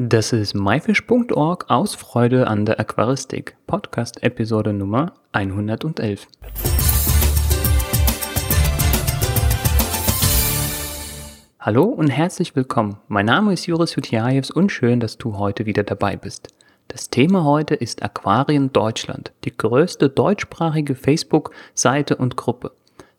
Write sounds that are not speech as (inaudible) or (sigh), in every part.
Das ist myfish.org aus Freude an der Aquaristik, Podcast Episode Nummer 111. Hallo und herzlich willkommen. Mein Name ist Juris Jutjajews und schön, dass du heute wieder dabei bist. Das Thema heute ist Aquarien Deutschland, die größte deutschsprachige Facebook-Seite und Gruppe.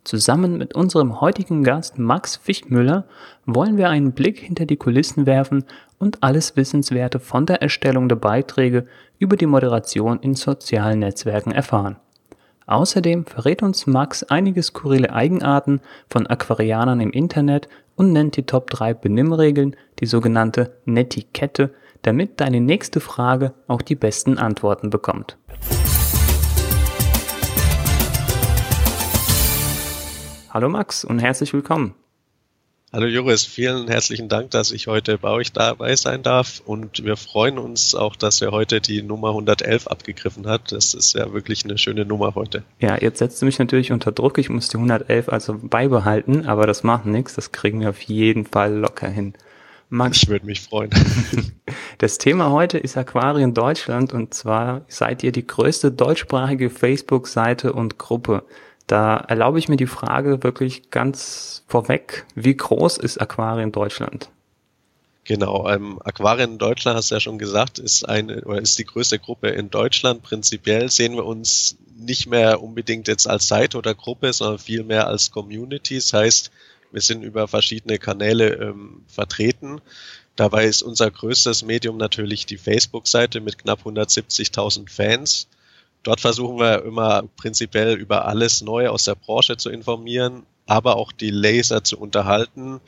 Zusammen mit unserem heutigen Gast Max Fichtmüller wollen wir einen Blick hinter die Kulissen werfen und alles Wissenswerte von der Erstellung der Beiträge über die Moderation in sozialen Netzwerken erfahren. Außerdem verrät uns Max einige skurrile Eigenarten von Aquarianern im Internet und nennt die Top 3 Benimmregeln, die sogenannte Netiquette, damit deine nächste Frage auch die besten Antworten bekommt. Hallo Max und herzlich willkommen. Hallo Joris, vielen herzlichen Dank, dass ich heute bei euch dabei sein darf und wir freuen uns auch, dass er heute die Nummer 111 abgegriffen hat. Das ist ja wirklich eine schöne Nummer heute. Ja, jetzt setzt du mich natürlich unter Druck. Ich muss die 111 also beibehalten, aber das macht nichts. Das kriegen wir auf jeden Fall locker hin. Max, ich würde mich freuen. (laughs) Das Thema heute ist Aquarien Deutschland und zwar seid ihr die größte deutschsprachige Facebook-Seite und Gruppe. Da erlaube ich mir die Frage wirklich ganz vorweg, wie groß ist Aquarien Deutschland? Genau, ähm, Aquarien Deutschland, hast du ja schon gesagt, ist eine oder ist die größte Gruppe in Deutschland. Prinzipiell sehen wir uns nicht mehr unbedingt jetzt als Seite oder Gruppe, sondern vielmehr als Community. Das heißt, wir sind über verschiedene Kanäle ähm, vertreten. Dabei ist unser größtes Medium natürlich die Facebook-Seite mit knapp 170.000 Fans. Dort versuchen wir immer prinzipiell über alles Neue aus der Branche zu informieren, aber auch die Laser zu unterhalten,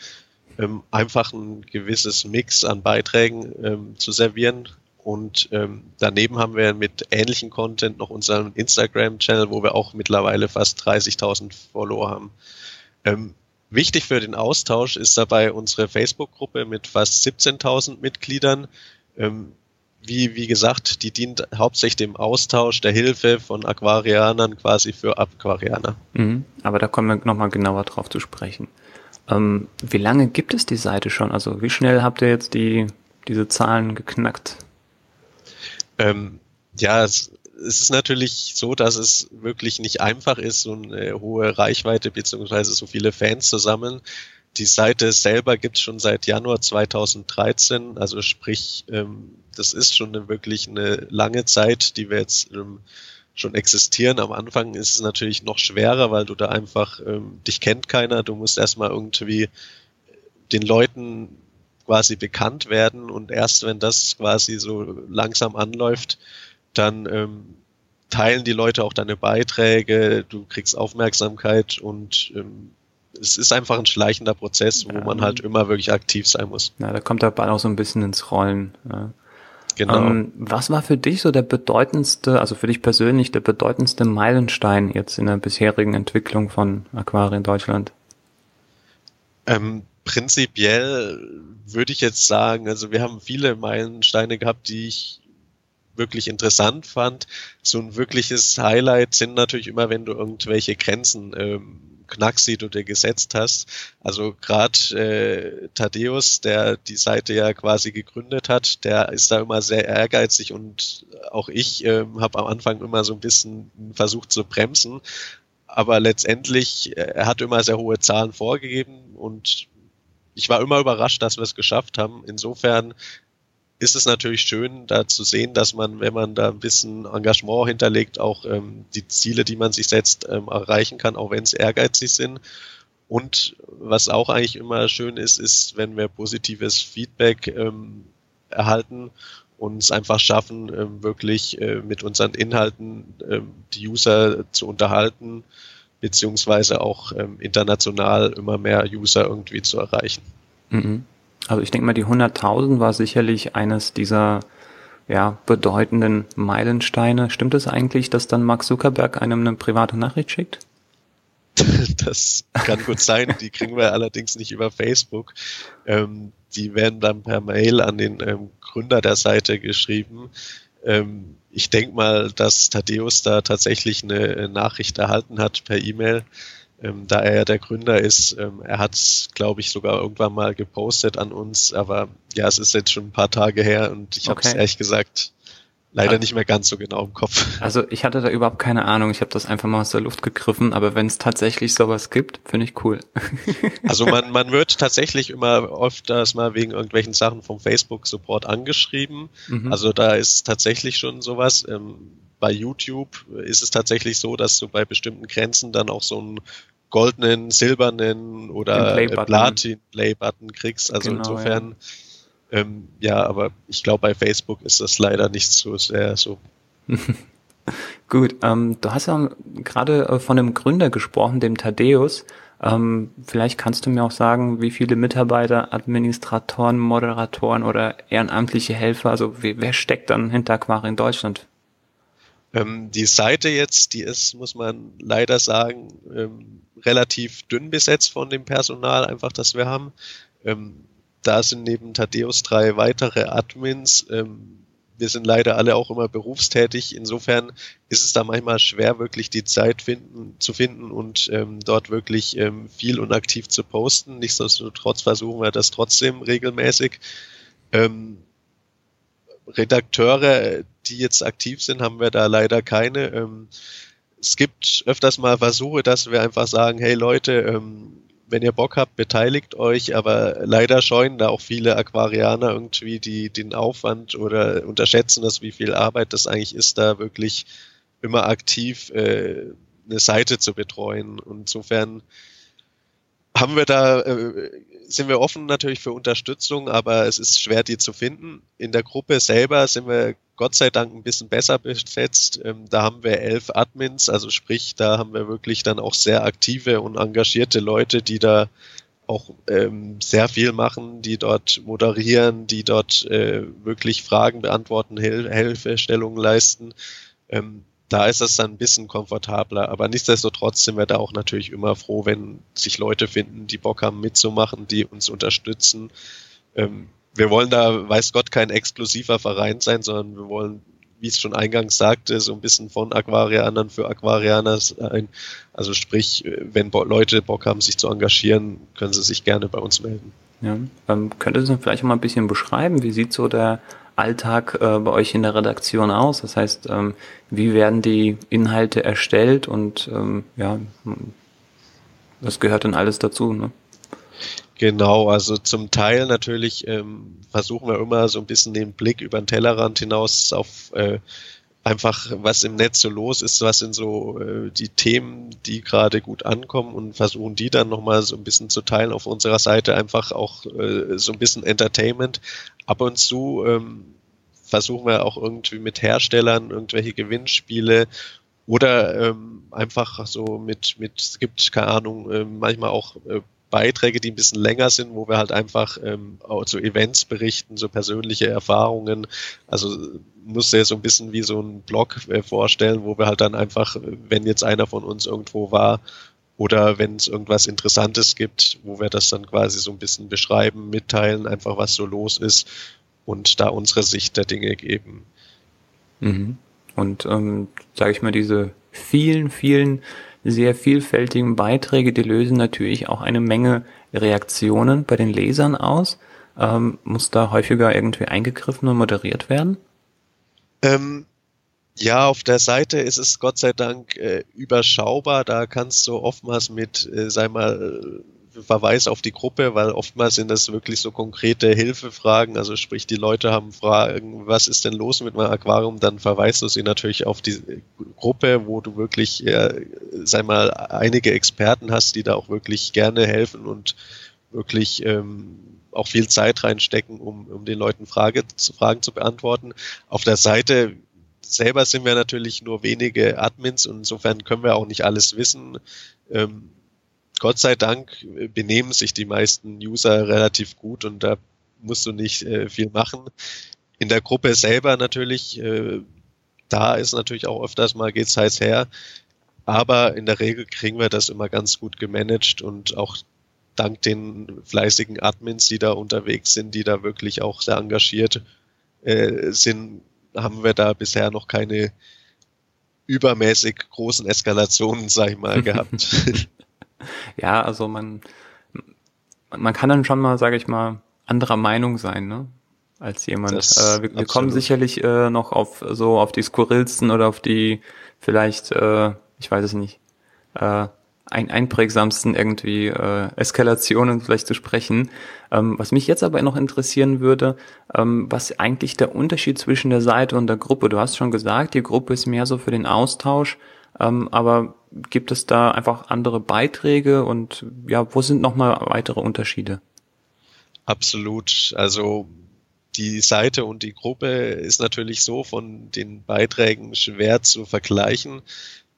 ähm, einfach ein gewisses Mix an Beiträgen ähm, zu servieren. Und ähm, daneben haben wir mit ähnlichem Content noch unseren Instagram-Channel, wo wir auch mittlerweile fast 30.000 Follower haben. Ähm, wichtig für den Austausch ist dabei unsere Facebook-Gruppe mit fast 17.000 Mitgliedern. Ähm, wie, wie gesagt, die dient hauptsächlich dem Austausch, der Hilfe von Aquarianern quasi für Aquarianer. Mhm, aber da kommen wir nochmal genauer drauf zu sprechen. Ähm, wie lange gibt es die Seite schon? Also wie schnell habt ihr jetzt die, diese Zahlen geknackt? Ähm, ja, es, es ist natürlich so, dass es wirklich nicht einfach ist, so eine hohe Reichweite beziehungsweise so viele Fans zusammen die Seite selber gibt es schon seit Januar 2013, also sprich, ähm, das ist schon eine, wirklich eine lange Zeit, die wir jetzt ähm, schon existieren. Am Anfang ist es natürlich noch schwerer, weil du da einfach, ähm, dich kennt keiner, du musst erstmal irgendwie den Leuten quasi bekannt werden. Und erst wenn das quasi so langsam anläuft, dann ähm, teilen die Leute auch deine Beiträge, du kriegst Aufmerksamkeit und ähm, es ist einfach ein schleichender Prozess, wo ja. man halt immer wirklich aktiv sein muss. Ja, da kommt der Ball auch so ein bisschen ins Rollen. Ja. Genau. Ähm, was war für dich so der bedeutendste, also für dich persönlich der bedeutendste Meilenstein jetzt in der bisherigen Entwicklung von Aquarien Deutschland? Ähm, prinzipiell würde ich jetzt sagen, also wir haben viele Meilensteine gehabt, die ich wirklich interessant fand. So ein wirkliches Highlight sind natürlich immer, wenn du irgendwelche Grenzen ähm, Knacks, die du dir gesetzt hast. Also gerade äh, Thaddeus, der die Seite ja quasi gegründet hat, der ist da immer sehr ehrgeizig und auch ich äh, habe am Anfang immer so ein bisschen versucht zu bremsen. Aber letztendlich, äh, er hat immer sehr hohe Zahlen vorgegeben und ich war immer überrascht, dass wir es geschafft haben. Insofern ist es natürlich schön, da zu sehen, dass man, wenn man da ein bisschen Engagement hinterlegt, auch ähm, die Ziele, die man sich setzt, ähm, erreichen kann, auch wenn es ehrgeizig sind. Und was auch eigentlich immer schön ist, ist, wenn wir positives Feedback ähm, erhalten und es einfach schaffen, ähm, wirklich äh, mit unseren Inhalten ähm, die User zu unterhalten, beziehungsweise auch ähm, international immer mehr User irgendwie zu erreichen. Mhm. Also ich denke mal, die 100.000 war sicherlich eines dieser ja, bedeutenden Meilensteine. Stimmt es eigentlich, dass dann Mark Zuckerberg einem eine private Nachricht schickt? (laughs) Das kann gut sein. Die kriegen wir allerdings nicht über Facebook. Ähm, die werden dann per Mail an den ähm, Gründer der Seite geschrieben. Ähm, ich denke mal, dass Thaddeus da tatsächlich eine Nachricht erhalten hat per E-Mail ähm, da er ja der Gründer ist. Ähm, er hat es, glaube ich, sogar irgendwann mal gepostet an uns, aber ja, es ist jetzt schon ein paar Tage her und ich okay. habe es ehrlich gesagt leider nicht mehr ganz so genau im Kopf. (laughs) Also ich hatte da überhaupt keine Ahnung. Ich habe das einfach mal aus der Luft gegriffen, aber wenn es tatsächlich sowas gibt, finde ich cool. (laughs) Also man, man wird tatsächlich immer öfters mal wegen irgendwelchen Sachen vom Facebook-Support angeschrieben. Mhm. Also da ist tatsächlich schon sowas. Ähm, bei YouTube ist es tatsächlich so, dass du bei bestimmten Grenzen dann auch so einen goldenen, silbernen oder Platin-Play-Button kriegst. Also genau, insofern, ja. Ähm, ja, aber ich glaube, bei Facebook ist das leider nicht so sehr so. (laughs) Gut, ähm, du hast ja gerade äh, von dem Gründer gesprochen, dem Thaddeus. Ähm, vielleicht kannst du mir auch sagen, wie viele Mitarbeiter, Administratoren, Moderatoren oder ehrenamtliche Helfer, also wer steckt dann hinter Aquari in Deutschland? Ähm, die Seite jetzt, die ist, muss man leider sagen, ähm, relativ dünn besetzt von dem Personal, einfach das wir haben. Ähm, da sind neben Thaddeus drei weitere Admins. Ähm, wir sind leider alle auch immer berufstätig. Insofern ist es da manchmal schwer, wirklich die Zeit finden, zu finden und ähm, dort wirklich ähm, viel und aktiv zu posten. Nichtsdestotrotz versuchen wir das trotzdem regelmäßig. Ähm, Redakteure, die jetzt aktiv sind, haben wir da leider keine. Ähm, es gibt öfters mal Versuche, dass wir einfach sagen, hey Leute, ähm, wenn ihr Bock habt, beteiligt euch, aber leider scheuen da auch viele Aquarianer irgendwie die, den Aufwand oder unterschätzen das, wie viel Arbeit das eigentlich ist, da wirklich immer aktiv äh, eine Seite zu betreuen. Und insofern haben wir da, äh, sind wir offen natürlich für Unterstützung, aber es ist schwer, die zu finden. In der Gruppe selber sind wir Gott sei Dank ein bisschen besser besetzt. Ähm, da haben wir elf Admins, also sprich, da haben wir wirklich dann auch sehr aktive und engagierte Leute, die da auch ähm, sehr viel machen, die dort moderieren, die dort äh, wirklich Fragen beantworten, Hil Hilfestellungen leisten. Ähm, da ist es dann ein bisschen komfortabler. Aber nichtsdestotrotz sind wir da auch natürlich immer froh, wenn sich Leute finden, die Bock haben mitzumachen, die uns unterstützen. Ähm, wir wollen da, weiß Gott, kein exklusiver Verein sein, sondern wir wollen, wie es schon eingangs sagte, so ein bisschen von Aquarianern für Aquarianer sein. Also sprich, wenn Leute Bock haben, sich zu engagieren, können sie sich gerne bei uns melden. Ja, ähm, könntest du vielleicht mal ein bisschen beschreiben, wie sieht so der Alltag äh, bei euch in der Redaktion aus? Das heißt, ähm, wie werden die Inhalte erstellt und ähm, ja, das gehört dann alles dazu, ne? Genau, also zum Teil natürlich ähm, versuchen wir immer so ein bisschen den Blick über den Tellerrand hinaus auf äh, einfach, was im Netz so los ist, was sind so äh, die Themen, die gerade gut ankommen und versuchen die dann nochmal so ein bisschen zu teilen auf unserer Seite, einfach auch äh, so ein bisschen Entertainment. Ab und zu ähm, versuchen wir auch irgendwie mit Herstellern irgendwelche Gewinnspiele oder ähm, einfach so mit, mit, es gibt, keine Ahnung, äh, manchmal auch äh, Beiträge, die ein bisschen länger sind, wo wir halt einfach ähm, zu Events berichten, so persönliche Erfahrungen. Also muss ja so ein bisschen wie so ein Blog äh, vorstellen, wo wir halt dann einfach, wenn jetzt einer von uns irgendwo war oder wenn es irgendwas Interessantes gibt, wo wir das dann quasi so ein bisschen beschreiben, mitteilen, einfach was so los ist und da unsere Sicht der Dinge geben. Mhm. Und ähm, sage ich mal, diese vielen, vielen sehr vielfältigen Beiträge, die lösen natürlich auch eine Menge Reaktionen bei den Lesern aus. Ähm, muss da häufiger irgendwie eingegriffen und moderiert werden? Ähm, ja, auf der Seite ist es Gott sei Dank äh, überschaubar. Da kannst du oftmals mit, äh, sei mal, Verweis auf die Gruppe, weil oftmals sind das wirklich so konkrete Hilfefragen. Also sprich, die Leute haben Fragen, was ist denn los mit meinem Aquarium? Dann verweist du sie natürlich auf die Gruppe, wo du wirklich, ja, sei mal, einige Experten hast, die da auch wirklich gerne helfen und wirklich ähm, auch viel Zeit reinstecken, um, um den Leuten Frage, Fragen zu beantworten. Auf der Seite selber sind wir natürlich nur wenige Admins und insofern können wir auch nicht alles wissen. Ähm, Gott sei Dank äh, benehmen sich die meisten User relativ gut und da musst du nicht äh, viel machen. In der Gruppe selber natürlich, äh, da ist natürlich auch öfters mal geht's heiß her, aber in der Regel kriegen wir das immer ganz gut gemanagt und auch dank den fleißigen Admins, die da unterwegs sind, die da wirklich auch sehr engagiert äh, sind, haben wir da bisher noch keine übermäßig großen Eskalationen, sag ich mal, (laughs) gehabt. Ja, also man, man kann dann schon mal, sage ich mal, anderer Meinung sein, ne? Als jemand. äh, wir, wir kommen sicherlich äh, noch auf so auf die skurrilsten oder auf die vielleicht, äh, ich weiß es nicht, äh, ein, einprägsamsten irgendwie äh, Eskalationen vielleicht zu sprechen. Ähm, was mich jetzt aber noch interessieren würde, ähm, was eigentlich der Unterschied zwischen der Seite und der Gruppe? Du hast schon gesagt, die Gruppe ist mehr so für den Austausch, ähm, aber gibt es da einfach andere Beiträge und ja, wo sind nochmal weitere Unterschiede? Absolut. Also die Seite und die Gruppe ist natürlich so von den Beiträgen schwer zu vergleichen.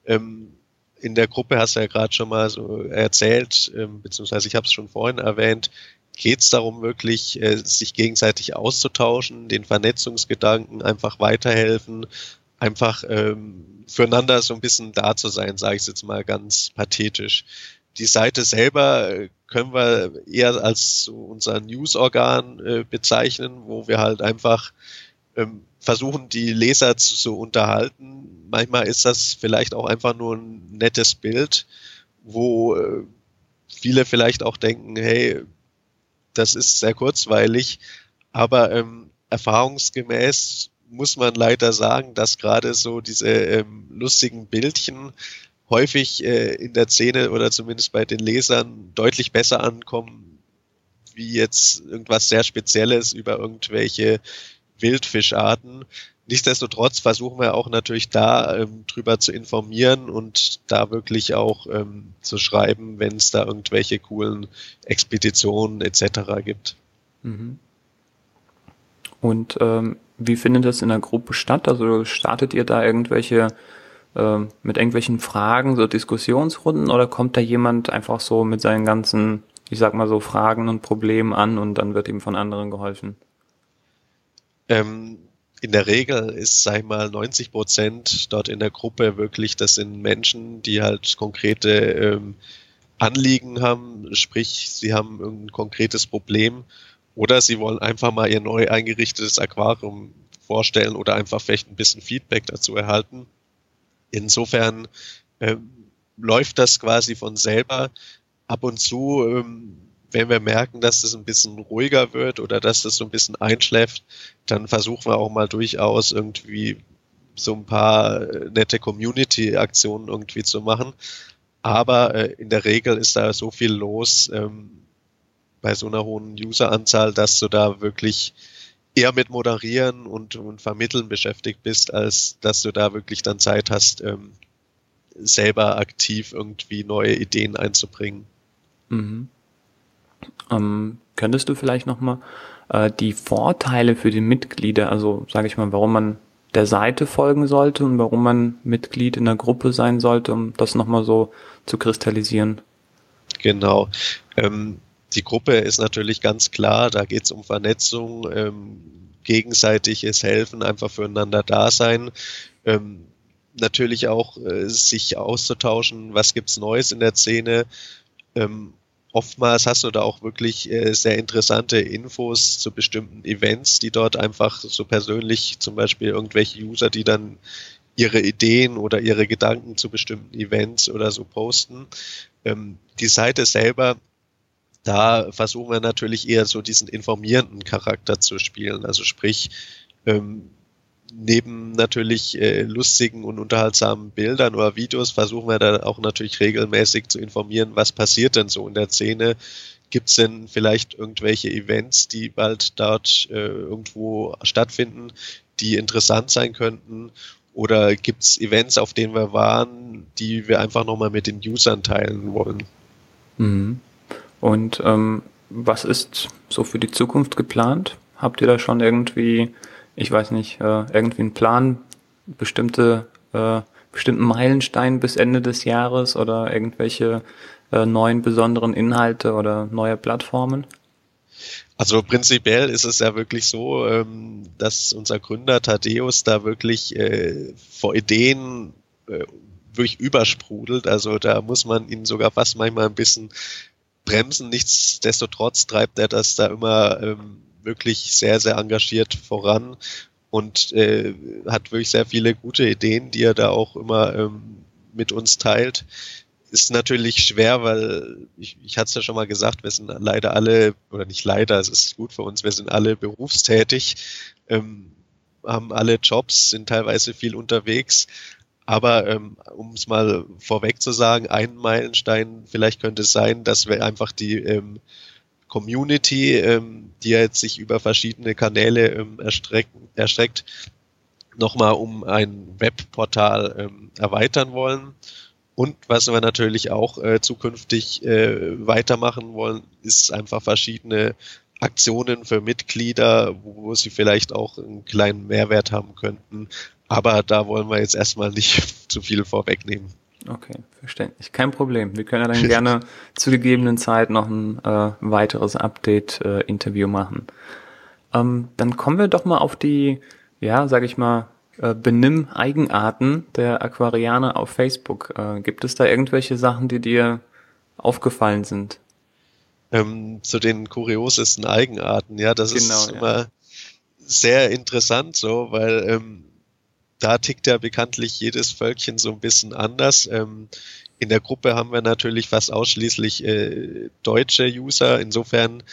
Ähm, in der Gruppe hast du ja gerade schon mal so erzählt, ähm, beziehungsweise ich habe es schon vorhin erwähnt, geht es darum, wirklich äh, sich gegenseitig auszutauschen, den Vernetzungsgedanken einfach weiterhelfen, einfach ähm, füreinander so ein bisschen da zu sein, sage ich jetzt mal ganz pathetisch. Die Seite selber äh, können wir eher als so unser Newsorgan äh, bezeichnen, wo wir halt einfach ähm, versuchen, die Leser zu, zu unterhalten. Manchmal ist das vielleicht auch einfach nur ein nettes Bild, wo äh, viele vielleicht auch denken, hey, das ist sehr kurzweilig, aber ähm, erfahrungsgemäß muss man leider sagen, dass gerade so diese ähm, lustigen Bildchen häufig äh, in der Szene oder zumindest bei den Lesern deutlich besser ankommen, wie jetzt irgendwas sehr Spezielles über irgendwelche Wildfischarten. Nichtsdestotrotz versuchen wir auch natürlich da ähm, drüber zu informieren und da wirklich auch ähm, zu schreiben, wenn es da irgendwelche coolen Expeditionen etc. gibt. Mhm. Und ähm, wie findet das in der Gruppe statt? Also startet ihr da irgendwelche äh, mit irgendwelchen Fragen, so Diskussionsrunden oder kommt da jemand einfach so mit seinen ganzen, ich sag mal so Fragen und Problemen an und dann wird ihm von anderen geholfen? Ähm, in der Regel ist, sag ich mal, 90 Prozent dort in der Gruppe wirklich, das sind Menschen, die halt konkrete ähm, Anliegen haben, sprich, sie haben ein konkretes Problem oder sie wollen einfach mal ihr neu eingerichtetes Aquarium vorstellen oder einfach vielleicht ein bisschen Feedback dazu erhalten. Insofern ähm, läuft das quasi von selber. Ab und zu ähm, wenn wir merken, dass es ein bisschen ruhiger wird oder dass es so ein bisschen einschläft, dann versuchen wir auch mal durchaus irgendwie so ein paar äh, nette Community-Aktionen irgendwie zu machen. Aber äh, in der Regel ist da so viel los ähm, bei so einer hohen Useranzahl, dass du da wirklich eher mit Moderieren und, und Vermitteln beschäftigt bist, als dass du da wirklich dann Zeit hast, ähm, selber aktiv irgendwie neue Ideen einzubringen. Mhm. Ähm, könntest du vielleicht nochmal äh, die Vorteile für die Mitglieder, also sage ich mal, warum man der Seite folgen sollte und warum man Mitglied in der Gruppe sein sollte, um das nochmal so zu kristallisieren? Genau. Ähm, die Gruppe ist natürlich ganz klar, da geht es um Vernetzung, ähm, gegenseitiges Helfen, einfach füreinander da sein. Ähm, natürlich auch äh, sich auszutauschen, was gibt's Neues in der Szene. Ähm, oftmals hast du da auch wirklich äh, sehr interessante Infos zu bestimmten Events, die dort einfach so persönlich, zum Beispiel irgendwelche User, die dann ihre Ideen oder ihre Gedanken zu bestimmten Events oder so posten. Ähm, die Seite selber, da versuchen wir natürlich eher so diesen informierenden Charakter zu spielen. Also sprich, ähm, neben natürlich äh, lustigen und unterhaltsamen Bildern oder Videos versuchen wir da auch natürlich regelmäßig zu informieren, was passiert denn so in der Szene. Gibt es denn vielleicht irgendwelche Events, die bald dort äh, irgendwo stattfinden, die interessant sein könnten? Oder gibt es Events, auf denen wir waren, die wir einfach nochmal mit den Usern teilen wollen? Mhm. Und ähm, was ist so für die Zukunft geplant? Habt ihr da schon irgendwie ich weiß nicht, äh, irgendwie einen Plan, bestimmte, äh, bestimmten Meilenstein bis Ende des Jahres oder irgendwelche äh, neuen besonderen Inhalte oder neue Plattformen? Also prinzipiell ist es ja wirklich so, ähm, dass unser Gründer Thaddeus da wirklich äh, vor Ideen äh, wirklich übersprudelt. Also da muss man ihn sogar fast manchmal ein bisschen bremsen. Nichtsdestotrotz treibt er das da immer ähm, wirklich sehr, sehr engagiert voran und äh, hat wirklich sehr viele gute Ideen, die er da auch immer ähm, mit uns teilt. ist natürlich schwer, weil ich, ich hatte es ja schon mal gesagt, wir sind leider alle, oder nicht leider, es ist gut für uns, wir sind alle berufstätig, ähm, haben alle Jobs, sind teilweise viel unterwegs. Aber ähm, um es mal vorweg zu sagen, ein Meilenstein vielleicht könnte es sein, dass wir einfach die ähm, Community, ähm, die jetzt sich über verschiedene Kanäle ähm, erstrecken, erstreckt, nochmal um ein Webportal ähm, erweitern wollen. Und was wir natürlich auch äh, zukünftig äh, weitermachen wollen, ist einfach verschiedene Aktionen für Mitglieder, wo sie vielleicht auch einen kleinen Mehrwert haben könnten. Aber da wollen wir jetzt erstmal nicht (laughs) zu viel vorwegnehmen. Okay, verständlich. Kein Problem. Wir können ja dann gerne (laughs) zu gegebenen Zeit noch ein äh, weiteres Update-Interview äh, machen. Ähm, dann kommen wir doch mal auf die, ja, sag ich mal, äh, Benimm-Eigenarten der Aquarianer auf Facebook. Äh, gibt es da irgendwelche Sachen, die dir aufgefallen sind? Ähm, zu den kuriosesten Eigenarten, ja, das genau, ist immer ja. sehr interessant so, weil ähm, da tickt ja bekanntlich jedes Völkchen so ein bisschen anders. Ähm, in der Gruppe haben wir natürlich fast ausschließlich äh, deutsche User. Insofern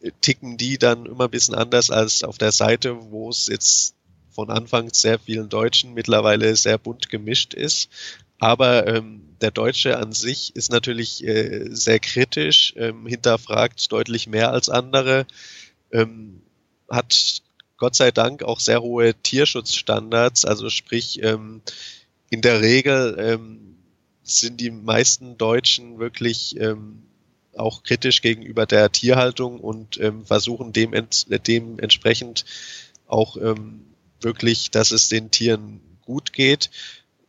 äh, ticken die dann immer ein bisschen anders als auf der Seite, wo es jetzt von Anfang sehr vielen Deutschen mittlerweile sehr bunt gemischt ist. Aber ähm, der Deutsche an sich ist natürlich äh, sehr kritisch, ähm, hinterfragt deutlich mehr als andere, ähm, hat Gott sei Dank auch sehr hohe Tierschutzstandards. Also sprich, ähm, in der Regel ähm, sind die meisten Deutschen wirklich ähm, auch kritisch gegenüber der Tierhaltung und ähm, versuchen dem, dementsprechend auch ähm, wirklich, dass es den Tieren gut geht.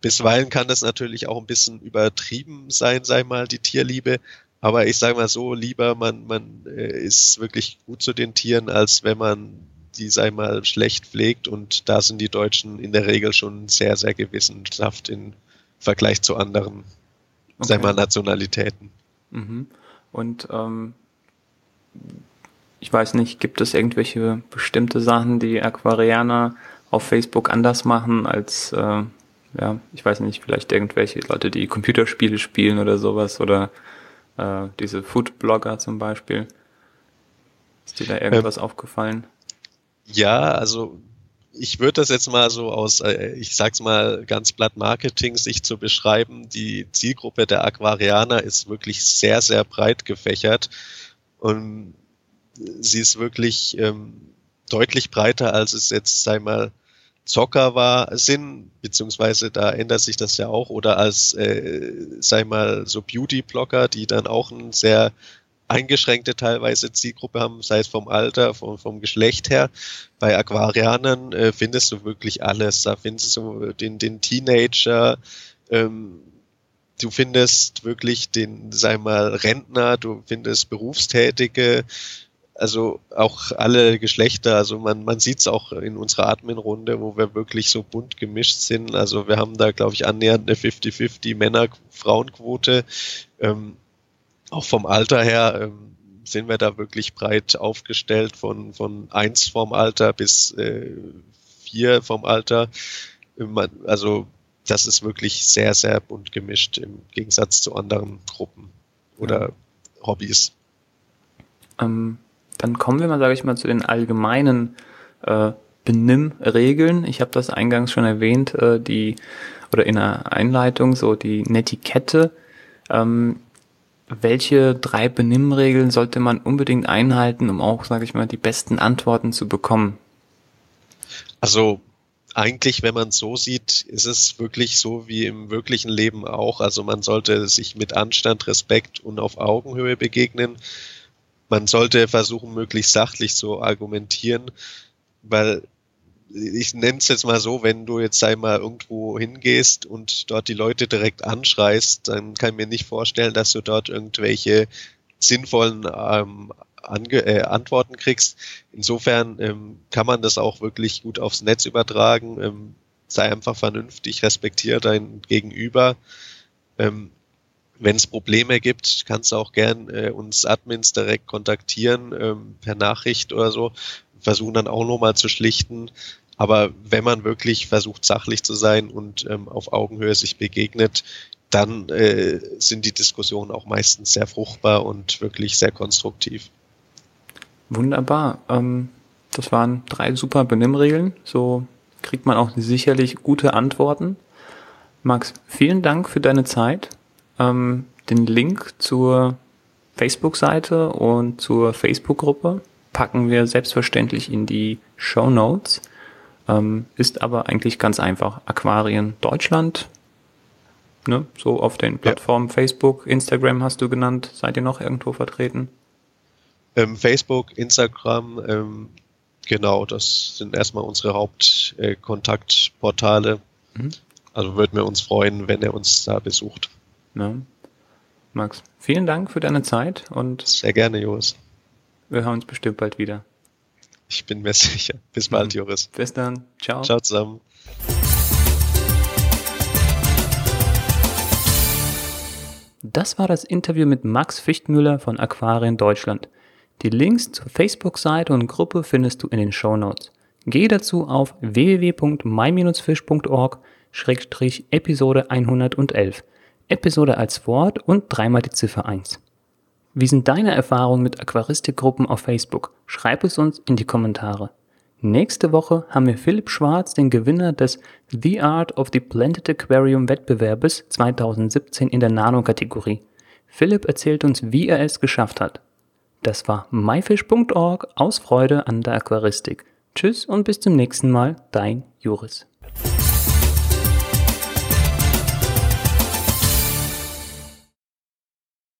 Bisweilen kann das natürlich auch ein bisschen übertrieben sein, sei mal, die Tierliebe. Aber ich sage mal so, lieber man, man äh, ist wirklich gut zu den Tieren, als wenn man die sei mal schlecht pflegt und da sind die Deutschen in der Regel schon sehr, sehr gewissenhaft im Vergleich zu anderen, okay. sei mal Nationalitäten. Mhm. Und ähm, ich weiß nicht, gibt es irgendwelche bestimmte Sachen, die Aquarianer auf Facebook anders machen als, äh, ja, ich weiß nicht, vielleicht irgendwelche Leute, die Computerspiele spielen oder sowas oder äh, diese Foodblogger zum Beispiel? Ist dir da irgendwas ähm, aufgefallen? Ja, also ich würde das jetzt mal so aus, äh, ich sag's mal ganz platt Marketing sich zu beschreiben. Die Zielgruppe der Aquarianer ist wirklich sehr, sehr breit gefächert und sie ist wirklich ähm, deutlich breiter, als es jetzt, sei mal, Zocker war, sind, beziehungsweise da ändert sich das ja auch, oder als, äh, sei mal, so Beauty-Blogger, die dann auch ein sehr eingeschränkte teilweise Zielgruppe haben, sei es vom Alter, vom, vom Geschlecht her. Bei Aquarianern äh, findest du wirklich alles. Da findest du den, den Teenager, ähm, du findest wirklich den, sei mal, Rentner, du findest Berufstätige, also auch alle Geschlechter, also man, man sieht es auch in unserer Admin-Runde, wo wir wirklich so bunt gemischt sind. Also wir haben da, glaube ich, annähernd eine 50-50 Männer-Frauen-Quote. Ähm, auch vom Alter her ähm, sind wir da wirklich breit aufgestellt, von, von eins vom Alter bis äh, vier vom Alter. Also das ist wirklich sehr, sehr bunt gemischt im Gegensatz zu anderen Gruppen oder ja. Hobbys. Ähm, dann kommen wir mal, sage ich mal, zu den allgemeinen äh, Benimmregeln. Ich habe das eingangs schon erwähnt, äh, die oder in der Einleitung so die Netiquette. Ähm, welche drei Benimmregeln sollte man unbedingt einhalten, um auch, sage ich mal, die besten Antworten zu bekommen? Also eigentlich, wenn man es so sieht, ist es wirklich so wie im wirklichen Leben auch. Also man sollte sich mit Anstand, Respekt und auf Augenhöhe begegnen. Man sollte versuchen, möglichst sachlich zu argumentieren, weil ich nenne es jetzt mal so, wenn du jetzt einmal irgendwo hingehst und dort die Leute direkt anschreist, dann kann ich mir nicht vorstellen, dass du dort irgendwelche sinnvollen ähm, Ange äh, Antworten kriegst. Insofern ähm, kann man das auch wirklich gut aufs Netz übertragen. Ähm, sei einfach vernünftig, respektiere dein Gegenüber. Ähm, Wenn es Probleme gibt, kannst du auch gern äh, uns Admins direkt kontaktieren ähm, per Nachricht oder so. Versuchen dann auch nochmal zu schlichten. Aber wenn man wirklich versucht, sachlich zu sein und ähm, auf Augenhöhe sich begegnet, dann äh, sind die Diskussionen auch meistens sehr fruchtbar und wirklich sehr konstruktiv. Wunderbar. Ähm, das waren drei super Benimmregeln. So kriegt man auch sicherlich gute Antworten. Max, vielen Dank für deine Zeit. Ähm, den Link zur Facebook-Seite und zur Facebook-Gruppe packen wir selbstverständlich in die Show Notes. Ähm, ist aber eigentlich ganz einfach. Aquarien Deutschland. Ne? So auf den Plattformen ja. Facebook, Instagram hast du genannt. Seid ihr noch irgendwo vertreten? Ähm, Facebook, Instagram, ähm, genau, das sind erstmal unsere Hauptkontaktportale. Äh, mhm. Also würden wir uns freuen, wenn er uns da besucht. Ja. Max, vielen Dank für deine Zeit und. Sehr gerne, Joris. Wir hören uns bestimmt bald wieder. Ich bin mir (laughs) sicher. Bis bald. Joris. Bis dann. Ciao. Ciao zusammen. Das war das Interview mit Max Fichtmüller von Aquarien Deutschland. Die Links zur Facebook-Seite und Gruppe findest du in den Show Notes. Gehe dazu auf www.my-fish.org-episode 111. Episode als Wort und dreimal die Ziffer 1. Wie sind deine Erfahrungen mit Aquaristikgruppen auf Facebook? Schreib es uns in die Kommentare. Nächste Woche haben wir Philipp Schwarz, den Gewinner des The Art of the Planted Aquarium Wettbewerbes 2017 in der Nano-Kategorie. Philipp erzählt uns, wie er es geschafft hat. Das war myfish.org aus Freude an der Aquaristik. Tschüss und bis zum nächsten Mal, dein Juris.